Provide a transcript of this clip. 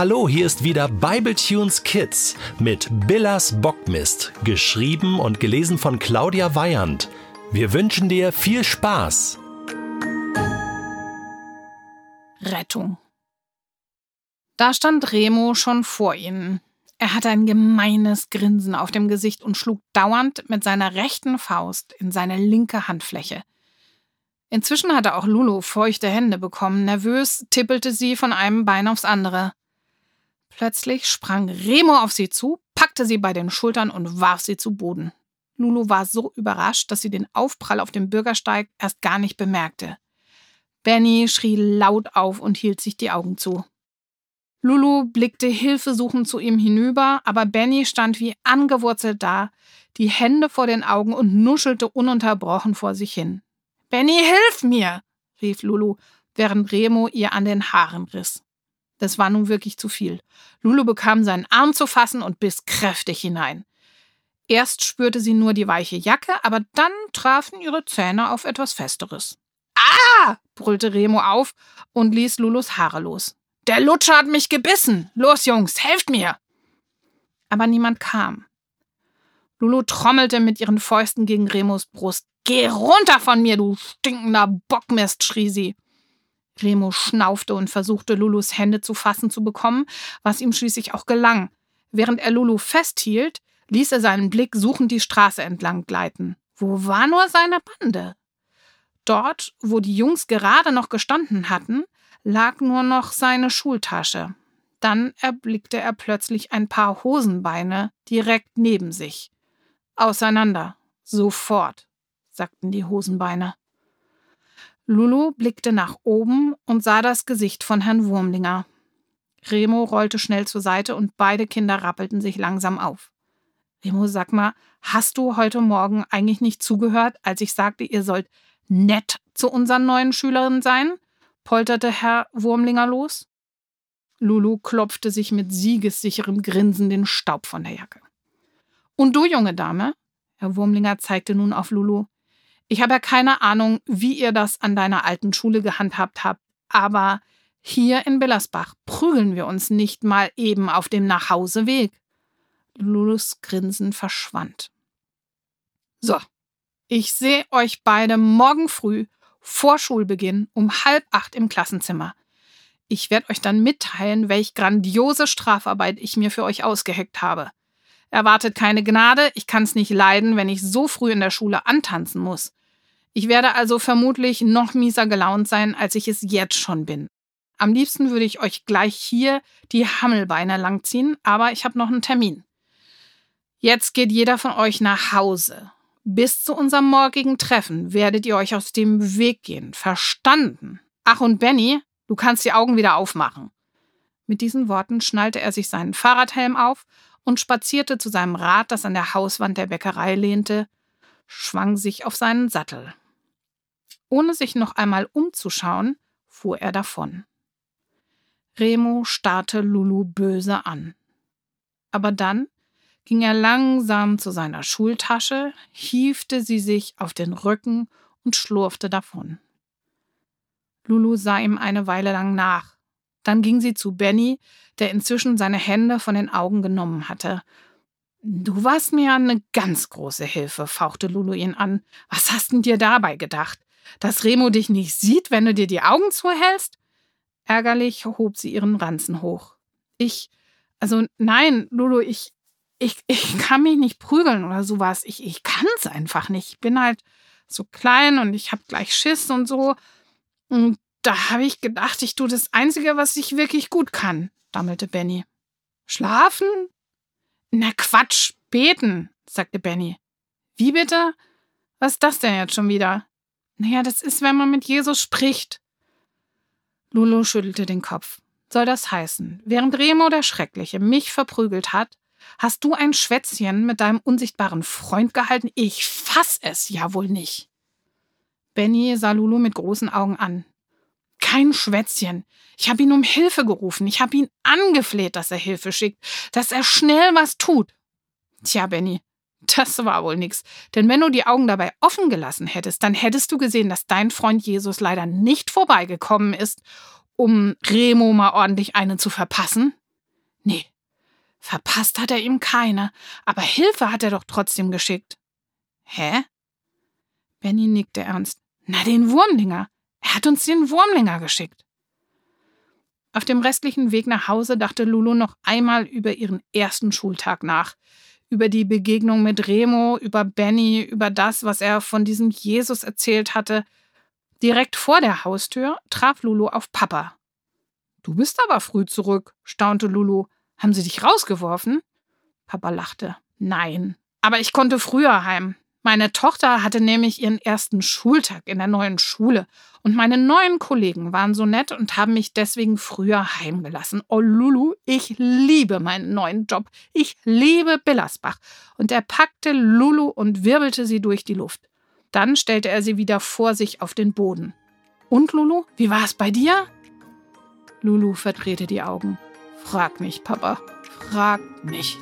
Hallo, hier ist wieder Bibletunes Kids mit Billas Bockmist, geschrieben und gelesen von Claudia Weyand. Wir wünschen dir viel Spaß. Rettung. Da stand Remo schon vor ihnen. Er hatte ein gemeines Grinsen auf dem Gesicht und schlug dauernd mit seiner rechten Faust in seine linke Handfläche. Inzwischen hatte auch Lulu feuchte Hände bekommen. Nervös tippelte sie von einem Bein aufs andere. Plötzlich sprang Remo auf sie zu, packte sie bei den Schultern und warf sie zu Boden. Lulu war so überrascht, dass sie den Aufprall auf dem Bürgersteig erst gar nicht bemerkte. Benny schrie laut auf und hielt sich die Augen zu. Lulu blickte hilfesuchend zu ihm hinüber, aber Benny stand wie angewurzelt da, die Hände vor den Augen und nuschelte ununterbrochen vor sich hin. Benny, hilf mir! rief Lulu, während Remo ihr an den Haaren riss. Das war nun wirklich zu viel. Lulu bekam seinen Arm zu fassen und biss kräftig hinein. Erst spürte sie nur die weiche Jacke, aber dann trafen ihre Zähne auf etwas Festeres. Ah! brüllte Remo auf und ließ Lulus Haare los. Der Lutscher hat mich gebissen. Los, Jungs, helft mir! Aber niemand kam. Lulu trommelte mit ihren Fäusten gegen Remos Brust. Geh runter von mir, du stinkender Bockmist, schrie sie. Remo schnaufte und versuchte, Lulus Hände zu fassen zu bekommen, was ihm schließlich auch gelang. Während er Lulu festhielt, ließ er seinen Blick suchend die Straße entlang gleiten. Wo war nur seine Bande? Dort, wo die Jungs gerade noch gestanden hatten, lag nur noch seine Schultasche. Dann erblickte er plötzlich ein paar Hosenbeine direkt neben sich. Auseinander. Sofort, sagten die Hosenbeine. Lulu blickte nach oben und sah das Gesicht von Herrn Wurmlinger. Remo rollte schnell zur Seite und beide Kinder rappelten sich langsam auf. Remo, sag mal, hast du heute Morgen eigentlich nicht zugehört, als ich sagte, ihr sollt nett zu unseren neuen Schülerinnen sein? polterte Herr Wurmlinger los. Lulu klopfte sich mit siegessicherem Grinsen den Staub von der Jacke. Und du, junge Dame? Herr Wurmlinger zeigte nun auf Lulu. Ich habe ja keine Ahnung, wie ihr das an deiner alten Schule gehandhabt habt, aber hier in Bellersbach prügeln wir uns nicht mal eben auf dem Nachhauseweg. Lulus Grinsen verschwand. So, ich sehe euch beide morgen früh vor Schulbeginn um halb acht im Klassenzimmer. Ich werde euch dann mitteilen, welch grandiose Strafarbeit ich mir für euch ausgeheckt habe. Erwartet keine Gnade, ich kann's nicht leiden, wenn ich so früh in der Schule antanzen muss. Ich werde also vermutlich noch mieser gelaunt sein, als ich es jetzt schon bin. Am liebsten würde ich euch gleich hier die Hammelbeine langziehen, aber ich habe noch einen Termin. Jetzt geht jeder von euch nach Hause. Bis zu unserem morgigen Treffen werdet ihr euch aus dem Weg gehen. Verstanden? Ach und Benny, du kannst die Augen wieder aufmachen. Mit diesen Worten schnallte er sich seinen Fahrradhelm auf und spazierte zu seinem Rad, das an der Hauswand der Bäckerei lehnte, schwang sich auf seinen Sattel. Ohne sich noch einmal umzuschauen, fuhr er davon. Remo starrte Lulu böse an. Aber dann ging er langsam zu seiner Schultasche, hiefte sie sich auf den Rücken und schlurfte davon. Lulu sah ihm eine Weile lang nach. Dann ging sie zu Benny, der inzwischen seine Hände von den Augen genommen hatte. Du warst mir eine ganz große Hilfe, fauchte Lulu ihn an. Was hast denn dir dabei gedacht? Dass Remo dich nicht sieht, wenn du dir die Augen zuhältst? Ärgerlich hob sie ihren Ranzen hoch. Ich, also nein, Lulu, ich, ich, ich kann mich nicht prügeln oder sowas. Ich, ich kann es einfach nicht. Ich bin halt so klein und ich habe gleich Schiss und so. Und da habe ich gedacht, ich tue das Einzige, was ich wirklich gut kann, stammelte Benny. Schlafen? Na Quatsch, beten, sagte Benny. Wie bitte? Was ist das denn jetzt schon wieder? Naja, das ist, wenn man mit Jesus spricht. Lulu schüttelte den Kopf. Soll das heißen, während Remo der Schreckliche mich verprügelt hat, hast du ein Schwätzchen mit deinem unsichtbaren Freund gehalten? Ich fass es ja wohl nicht. Benny sah Lulu mit großen Augen an. Kein Schwätzchen. Ich habe ihn um Hilfe gerufen. Ich habe ihn angefleht, dass er Hilfe schickt, dass er schnell was tut. Tja, Benny, das war wohl nix. Denn wenn du die Augen dabei offen gelassen hättest, dann hättest du gesehen, dass dein Freund Jesus leider nicht vorbeigekommen ist, um Remo mal ordentlich einen zu verpassen. Nee, verpasst hat er ihm keine, aber Hilfe hat er doch trotzdem geschickt. Hä? Benny nickte ernst. Na, den Wurmlinger. Er hat uns den Wurmlinger geschickt. Auf dem restlichen Weg nach Hause dachte Lulu noch einmal über ihren ersten Schultag nach. Über die Begegnung mit Remo, über Benny, über das, was er von diesem Jesus erzählt hatte. Direkt vor der Haustür traf Lulu auf Papa. Du bist aber früh zurück, staunte Lulu. Haben sie dich rausgeworfen? Papa lachte. Nein. Aber ich konnte früher heim. Meine Tochter hatte nämlich ihren ersten Schultag in der neuen Schule und meine neuen Kollegen waren so nett und haben mich deswegen früher heimgelassen. Oh Lulu, ich liebe meinen neuen Job. Ich liebe Billersbach. Und er packte Lulu und wirbelte sie durch die Luft. Dann stellte er sie wieder vor sich auf den Boden. Und Lulu, wie war es bei dir? Lulu verdrehte die Augen. Frag nicht, Papa. Frag nicht.